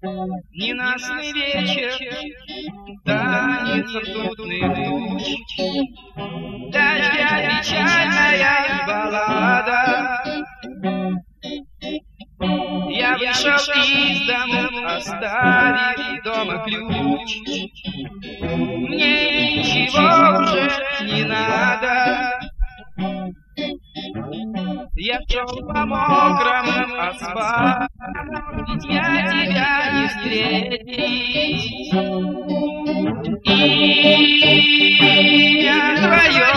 Ненастный вечер, танец ртутных туч, Дождя печальная баллада. Я вышел из дому, оставив дома ключ. Мне ничего уже не надо. Я пчел по мокрому асфальту, ведь я тебя не встретить. Имя твое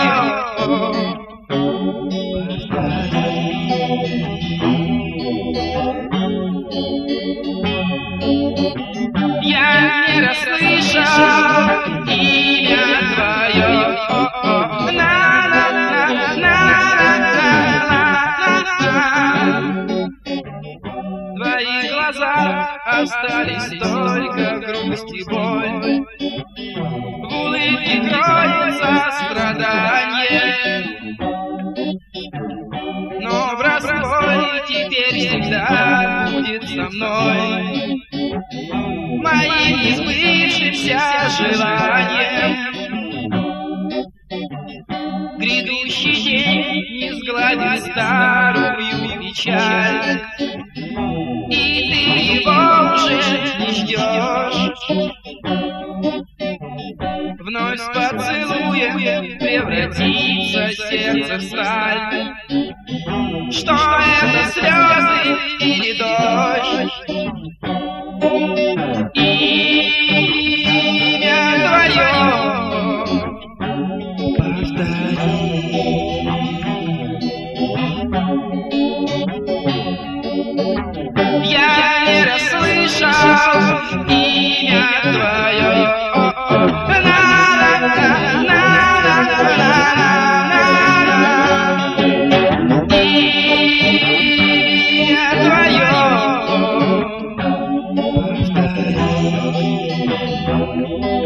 Я не расслышал глазах остались только грусть и боль. В улыбке кроется страдание. Но в разбой теперь всегда будет со мной моим несбывшимся желанием. Грядущий день не сгладит старую печаль, с поцелуем превратится сердце в сталь. Что это слезы или дождь? Имя твое повтори. Я не расслышал имя твое. Thank you.